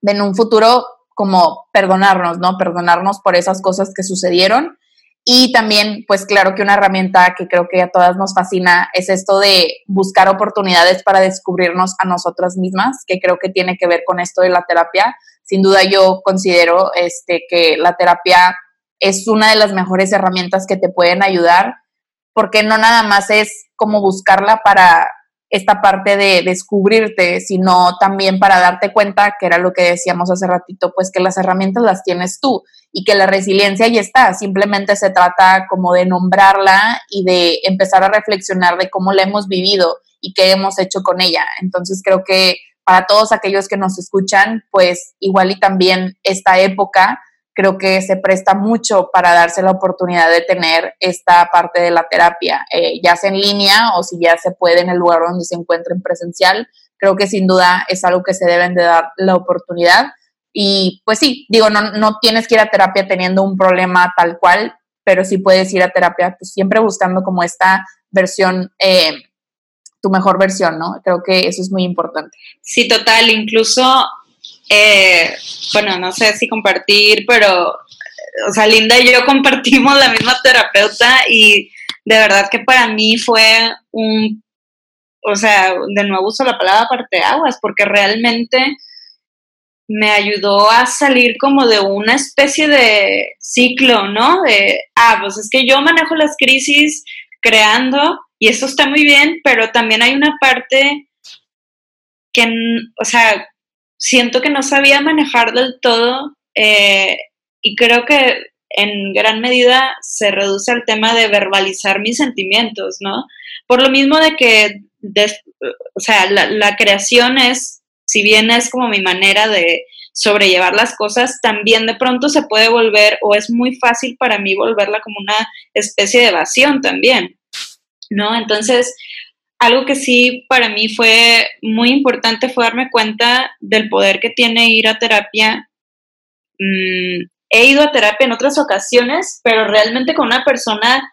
A: en un futuro como perdonarnos, ¿no? Perdonarnos por esas cosas que sucedieron y también, pues claro que una herramienta que creo que a todas nos fascina es esto de buscar oportunidades para descubrirnos a nosotras mismas, que creo que tiene que ver con esto de la terapia. Sin duda yo considero este, que la terapia es una de las mejores herramientas que te pueden ayudar, porque no nada más es como buscarla para esta parte de descubrirte, sino también para darte cuenta, que era lo que decíamos hace ratito, pues que las herramientas las tienes tú y que la resiliencia ya está, simplemente se trata como de nombrarla y de empezar a reflexionar de cómo la hemos vivido y qué hemos hecho con ella. Entonces creo que para todos aquellos que nos escuchan, pues igual y también esta época creo que se presta mucho para darse la oportunidad de tener esta parte de la terapia, eh, ya sea en línea o si ya se puede en el lugar donde se encuentren presencial. Creo que sin duda es algo que se deben de dar la oportunidad. Y pues sí, digo, no, no tienes que ir a terapia teniendo un problema tal cual, pero sí puedes ir a terapia pues, siempre buscando como esta versión, eh, tu mejor versión, ¿no? Creo que eso es muy importante.
C: Sí, total, incluso eh, bueno, no sé si compartir, pero, o sea, Linda y yo compartimos la misma terapeuta y de verdad que para mí fue un, o sea, de nuevo uso la palabra aguas, porque realmente me ayudó a salir como de una especie de ciclo, ¿no? De, ah, pues es que yo manejo las crisis creando y eso está muy bien, pero también hay una parte que, o sea, siento que no sabía manejar del todo eh, y creo que en gran medida se reduce al tema de verbalizar mis sentimientos, ¿no? Por lo mismo de que, o sea, la, la, creación es, si bien es como mi manera de sobrellevar las cosas, también de pronto se puede volver, o es muy fácil para mí volverla como una especie de evasión también, ¿no? Entonces, algo que sí para mí fue muy importante fue darme cuenta del poder que tiene ir a terapia. Mm, he ido a terapia en otras ocasiones, pero realmente con una persona,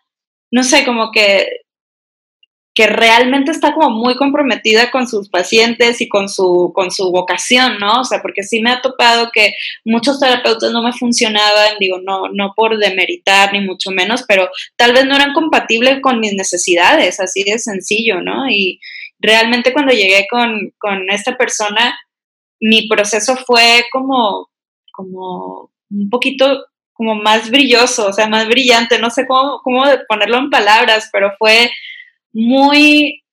C: no sé, como que que realmente está como muy comprometida con sus pacientes y con su, con su vocación, ¿no? O sea, porque sí me ha topado que muchos terapeutas no me funcionaban, digo, no, no por demeritar ni mucho menos, pero tal vez no eran compatibles con mis necesidades, así de sencillo, ¿no? Y realmente cuando llegué con, con esta persona, mi proceso fue como, como un poquito como más brilloso, o sea, más brillante, no sé cómo, cómo ponerlo en palabras, pero fue muy,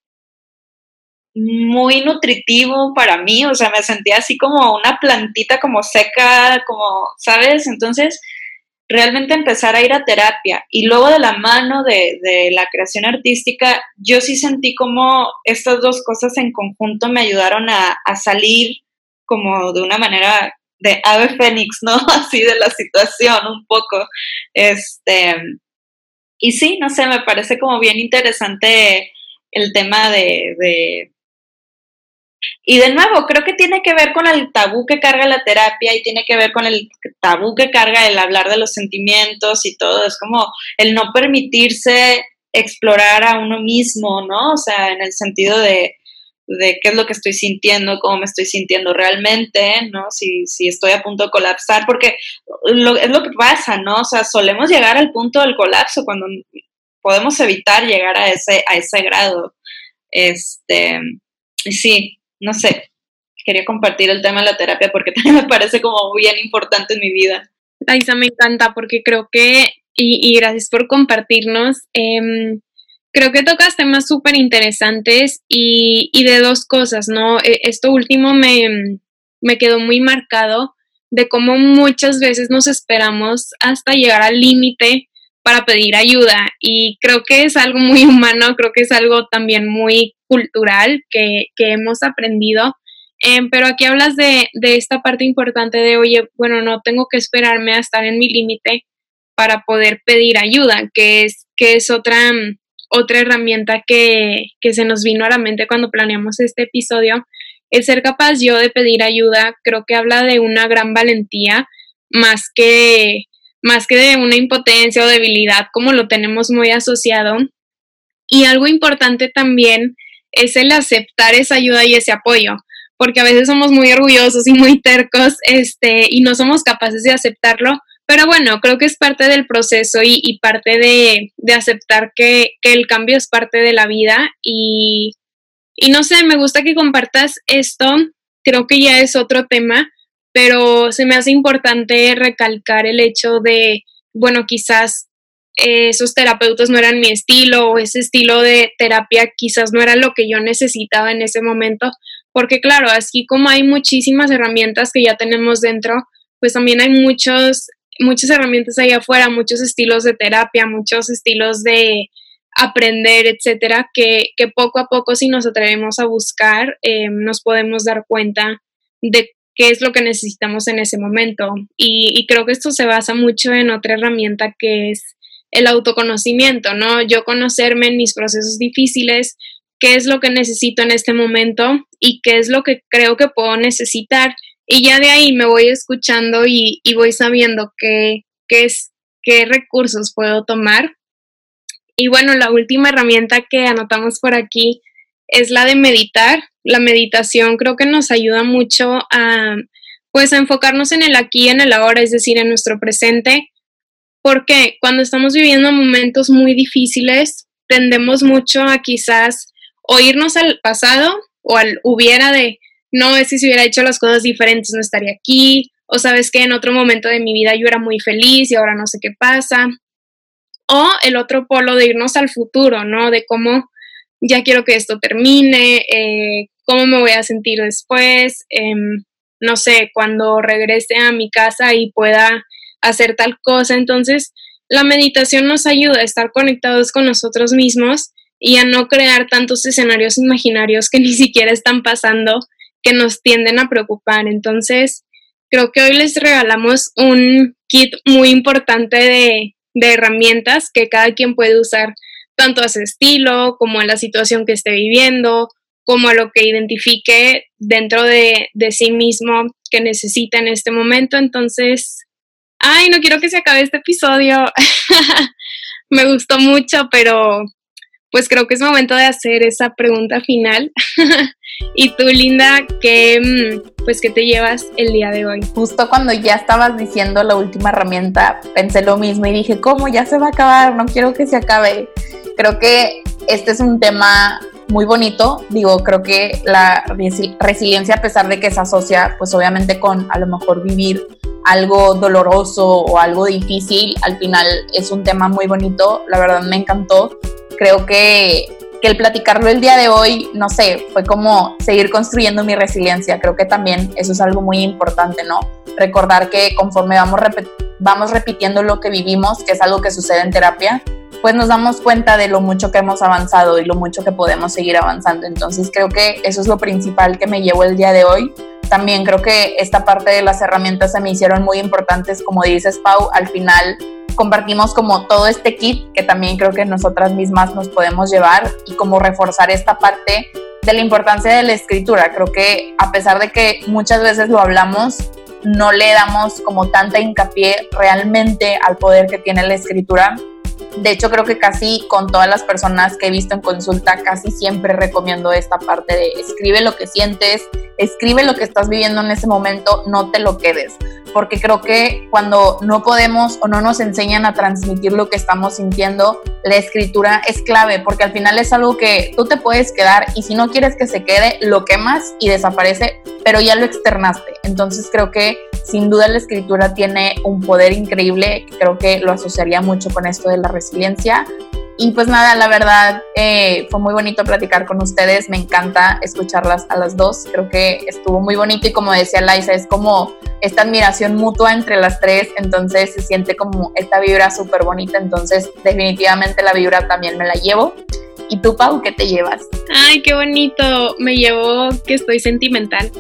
C: muy nutritivo para mí, o sea, me sentía así como una plantita como seca, como, ¿sabes? Entonces, realmente empezar a ir a terapia y luego de la mano de, de, la creación artística, yo sí sentí como estas dos cosas en conjunto me ayudaron a, a salir como de una manera de ave fénix, ¿no? Así de la situación un poco. Este, y sí, no sé, me parece como bien interesante el tema de, Y de nuevo, creo que tiene que ver con el tabú que carga la terapia y tiene que ver con el tabú que carga el hablar de los sentimientos y todo. Es como el no permitirse explorar a uno mismo, ¿no? O sea, en el sentido de, de qué es lo que estoy sintiendo, cómo me estoy sintiendo realmente, ¿no? Si, si estoy a punto de colapsar, porque lo, es lo que pasa, ¿no? O sea, solemos llegar al punto del colapso cuando podemos evitar llegar a ese, a ese grado. Este, sí, no sé, quería compartir el tema de la terapia porque también me parece como bien importante en mi vida.
B: Aisa, me encanta porque creo que, y, y gracias por compartirnos, eh, creo que tocas temas súper interesantes y, y, de dos cosas, ¿no? E, esto último me, me quedó muy marcado de cómo muchas veces nos esperamos hasta llegar al límite para pedir ayuda y creo que es algo muy humano, creo que es algo también muy cultural que, que hemos aprendido. Em, pero aquí hablas de, de, esta parte importante de, oye, bueno, no tengo que esperarme a estar en mi límite para poder pedir ayuda, que es, que es otra, otra herramienta que, que se nos vino a la mente cuando planeamos este episodio, el ser capaz yo de pedir ayuda creo que habla de una gran valentía más que, más que de una impotencia o debilidad como lo tenemos muy asociado. Y algo importante también es el aceptar esa ayuda y ese apoyo, porque a veces somos muy orgullosos y muy tercos este, y no somos capaces de aceptarlo. Pero bueno, creo que es parte del proceso y, parte de, aceptar que, el cambio es parte de la vida y, y no sé, me gusta que compartas esto, creo que ya es otro tema, pero se me hace importante recalcar el hecho de, bueno, quizás esos terapeutas no eran mi estilo o ese estilo de terapia quizás no era lo que yo necesitaba en ese momento, porque claro, así como hay muchísimas herramientas que ya tenemos dentro, pues también hay muchos, muchas herramientas ahí afuera, muchos estilos de terapia, muchos estilos de, aprender, etcétera, que, que, poco a poco si nos atrevemos a buscar, eh, nos podemos dar cuenta de qué es lo que necesitamos en ese momento. Y, y, creo que esto se basa mucho en otra herramienta que es el autoconocimiento, ¿no? Yo conocerme en mis procesos difíciles, qué es lo que necesito en este momento y qué es lo que creo que puedo necesitar. Y ya de ahí me voy escuchando y, y voy sabiendo qué, qué, es, qué recursos puedo tomar y bueno, la última herramienta que anotamos por aquí es la de meditar. La meditación creo que nos ayuda mucho a pues a enfocarnos en el aquí en el ahora, es decir, en nuestro presente, porque cuando estamos viviendo momentos muy difíciles, tendemos mucho a quizás o irnos al pasado o al hubiera de, no, es que si hubiera hecho las cosas diferentes no estaría aquí, o sabes que en otro momento de mi vida yo era muy feliz y ahora no sé qué pasa, o el otro polo de irnos al futuro, ¿no? De cómo ya quiero que esto termine, eh, cómo me voy a sentir después, em, no sé, cuando regrese a mi casa y pueda hacer tal cosa. Entonces, la meditación nos ayuda a estar conectados con nosotros mismos y a no crear tantos escenarios imaginarios que ni siquiera están pasando, que nos tienden a preocupar. Entonces, creo que hoy les regalamos un kit muy importante de, herramientas que cada quien puede usar tanto a su estilo como a la situación que esté viviendo, como a lo que identifique dentro de, de sí mismo que necesita en este momento. Entonces, ay, no quiero que se acabe este episodio. Me gustó mucho, pero pues creo que es momento de hacer esa pregunta final. y tú, Linda, ¿qué, mm, pues, ¿qué te llevas el día de hoy?
A: Justo cuando ya estabas diciendo la última herramienta, pensé lo mismo y dije, ¿cómo? Ya se va a acabar, no quiero que se acabe. Creo que este es un tema muy bonito. Digo, creo que la resiliencia, a pesar de que se asocia, pues obviamente con a lo mejor vivir algo doloroso o algo difícil, al final es un tema muy bonito. La verdad me encantó creo que, que el platicarlo el día de hoy, no sé, fue como seguir construyendo mi resiliencia. Creo que también eso es algo muy importante, ¿no? Recordar que conforme vamos, vamos repitiendo lo que vivimos, que es algo que sucede en terapia, pues nos damos cuenta de lo mucho que hemos avanzado y lo mucho que podemos seguir avanzando. Entonces creo que eso es lo principal que me llevo el día de hoy. También creo que esta parte de las herramientas se me hicieron muy importantes, como dices Pau, al final compartimos como todo este kit que también creo que nosotras mismas nos podemos llevar y como reforzar esta parte de la importancia de la escritura. Creo que a pesar de que muchas veces lo hablamos, no le damos como tanta hincapié realmente al poder que tiene la escritura. De hecho, creo que casi con todas las personas que he visto en consulta, casi siempre recomiendo esta parte de escribe lo que sientes, escribe lo que estás viviendo en ese momento, no te lo quedes. Porque creo que cuando no podemos o no nos enseñan a transmitir lo que estamos sintiendo, la escritura es clave, porque al final es algo que tú te puedes quedar y si no quieres que se quede, lo quemas y desaparece, pero ya lo externaste. Entonces creo que sin duda la escritura tiene un poder increíble, creo que lo asociaría mucho con esto de la resiliencia. Y pues nada, la verdad eh, fue muy bonito platicar con ustedes, me encanta escucharlas a las dos, creo que estuvo muy bonito y como decía Laisa, es como esta admiración mutua entre las tres, entonces se siente como esta vibra súper bonita, entonces definitivamente la vibra también me la llevo. ¿Y tú, Pau, qué te llevas?
B: Ay, qué bonito. Me llevo que estoy sentimental.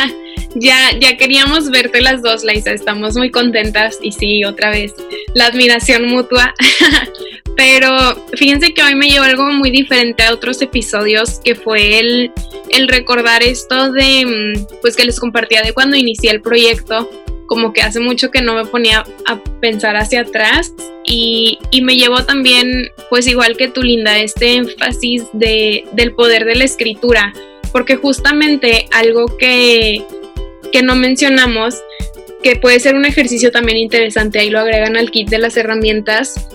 B: ya, ya queríamos verte las dos, Laisa. Estamos muy contentas. Y sí, otra vez, la admiración mutua. Pero fíjense que hoy me llevó algo muy diferente a otros episodios, que fue el, el recordar esto de, mm, pues que les compartía de cuando inicié el proyecto como que hace mucho que no me ponía a pensar hacia atrás y, me llevó también, pues igual que tú, Linda, este énfasis de, del poder de la escritura, porque justamente algo que, que no mencionamos, que puede ser un ejercicio también interesante, ahí lo agregan al kit de las herramientas,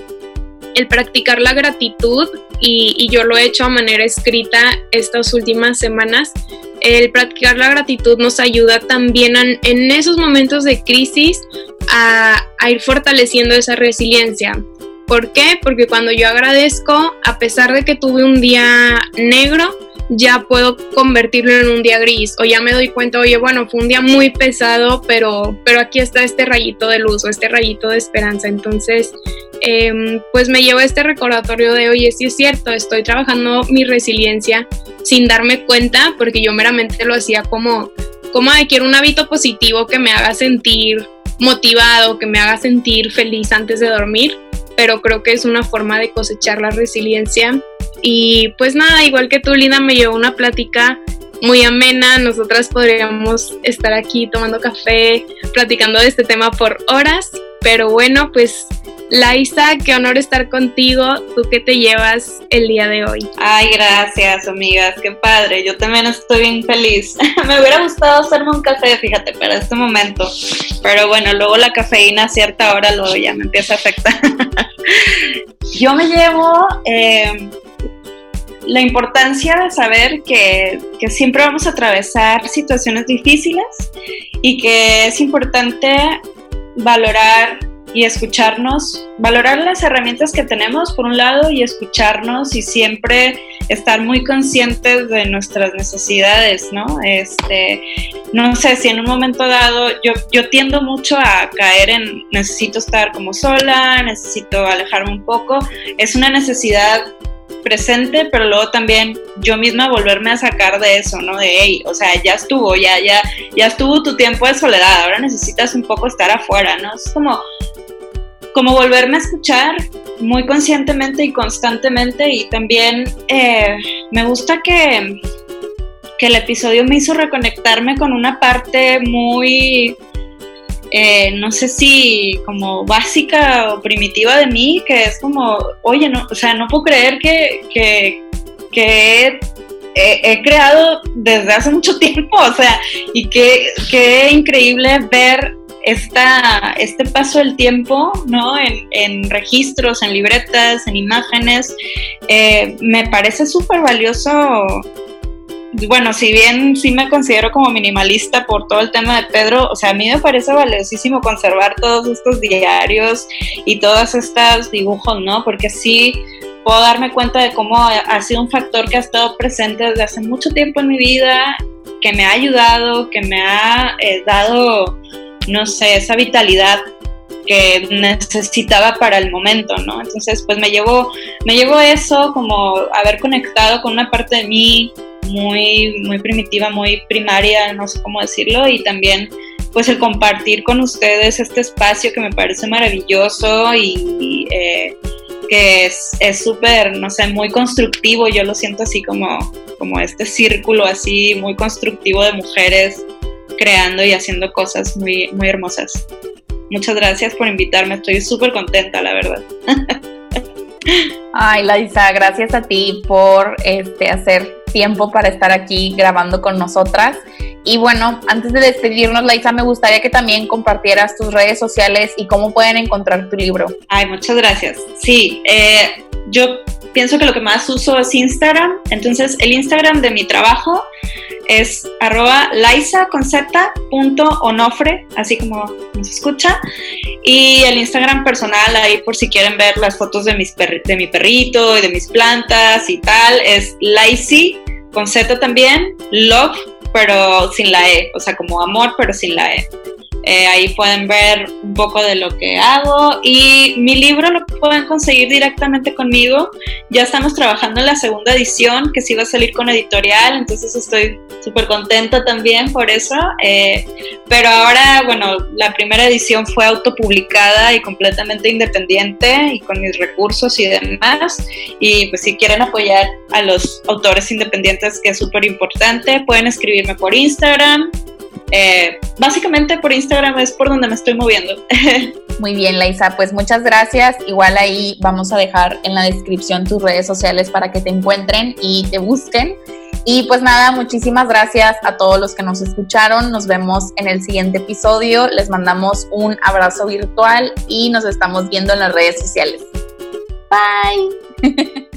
B: el practicar la gratitud, y, y yo lo he hecho a manera escrita estas últimas semanas, el practicar la gratitud nos ayuda también en, esos momentos de crisis a, ir fortaleciendo esa resiliencia. ¿Por qué? Porque cuando yo agradezco, a pesar de que tuve un día negro, ya puedo convertirlo en un día gris o ya me doy cuenta, oye, bueno, fue un día muy pesado, pero, pero aquí está este rayito de luz o este rayito de esperanza. Entonces, em, pues me llevo este recordatorio de, oye, sí es cierto, estoy trabajando mi resiliencia sin darme cuenta, porque yo meramente lo hacía como, como, ay, quiero un hábito positivo que me haga sentir motivado, que me haga sentir feliz antes de dormir, pero creo que es una forma de cosechar la resiliencia y pues nada, igual que tú, Lina, me llevó una plática muy amena. Nosotras podríamos estar aquí tomando café, platicando de este tema por horas. Pero bueno, pues Laisa, qué honor estar contigo. ¿Tú qué te llevas el día de hoy?
C: Ay, gracias, amigas. Qué padre. Yo también estoy bien feliz. Me hubiera gustado hacerme un café, fíjate, para este momento. Pero bueno, luego la cafeína a cierta hora luego ya me empieza a afectar. Yo me llevo eh, la importancia de saber que, siempre vamos a atravesar situaciones difíciles y que es importante valorar y escucharnos, valorar las herramientas que tenemos por un lado y escucharnos y siempre estar muy conscientes de nuestras necesidades, ¿no? Este, no sé si en un momento dado yo, yo tiendo mucho a caer en necesito estar como sola, necesito alejarme un poco, es una necesidad presente, pero luego también yo misma volverme a sacar de eso, ¿no? De, hey, o sea, ya estuvo, ya, ya, ya estuvo tu tiempo de soledad, ahora necesitas un poco estar afuera, ¿no? Es como, como volverme a escuchar muy conscientemente y constantemente y también eh, me gusta que, que el episodio me hizo reconectarme con una parte muy eh, no sé si como básica o primitiva de mí, que es como, oye, no, o sea, no puedo creer que, que, he, creado desde hace mucho tiempo, o sea, y qué, qué increíble ver esta, este paso del tiempo, ¿no? En, en registros, en libretas, en imágenes, eh, me parece súper valioso bueno, si bien sí me considero como minimalista por todo el tema de Pedro, o sea, a mí me parece valiosísimo conservar todos estos diarios y todos estos dibujos, ¿no? Porque sí puedo darme cuenta de cómo ha sido un factor que ha estado presente desde hace mucho tiempo en mi vida, que me ha ayudado, que me ha eh, dado, no sé, esa vitalidad que necesitaba para el momento, ¿no? Entonces, pues me llevó, me llevó eso, como haber conectado con una parte de mí, muy, muy primitiva, muy primaria, no sé cómo decirlo, y también pues el compartir con ustedes este espacio que me parece maravilloso y eh, que es súper, no sé, muy constructivo, yo lo siento así como, como este círculo así muy constructivo de mujeres creando y haciendo cosas muy, muy hermosas. Muchas gracias por invitarme, estoy súper contenta, la verdad.
A: Ay, Laisa, gracias a ti por este, hacer tiempo para estar aquí grabando con nosotras. Y bueno, antes de despedirnos, Laisa, me gustaría que también compartieras tus redes sociales y cómo pueden encontrar tu libro.
C: Ay, muchas gracias. Sí, eh, yo pienso que lo que más uso es Instagram. Entonces, el Instagram de mi trabajo es arroba laisa con onofre, así como nos escucha. Y el Instagram personal, ahí por si quieren ver las fotos de, mis de mi perrito y de mis plantas y tal, es laisi con Z también, love, pero sin la E, o sea, como amor, pero sin la E. Eh, ahí pueden ver un poco de lo que hago y mi libro lo pueden conseguir directamente conmigo. Ya estamos trabajando en la segunda edición que sí va a salir con editorial, entonces estoy súper contenta también por eso. Eh, pero ahora, bueno, la primera edición fue autopublicada y completamente independiente y con mis recursos y demás. Y pues si quieren apoyar a los autores independientes, que es súper importante, pueden escribirme por Instagram eh, básicamente por Instagram es por donde me estoy moviendo.
A: Muy bien, Laisa, pues muchas gracias. Igual ahí vamos a dejar en la descripción tus redes sociales para que te encuentren y te busquen. Y pues nada, muchísimas gracias a todos los que nos escucharon. Nos vemos en el siguiente episodio. Les mandamos un abrazo virtual y nos estamos viendo en las redes sociales. Bye.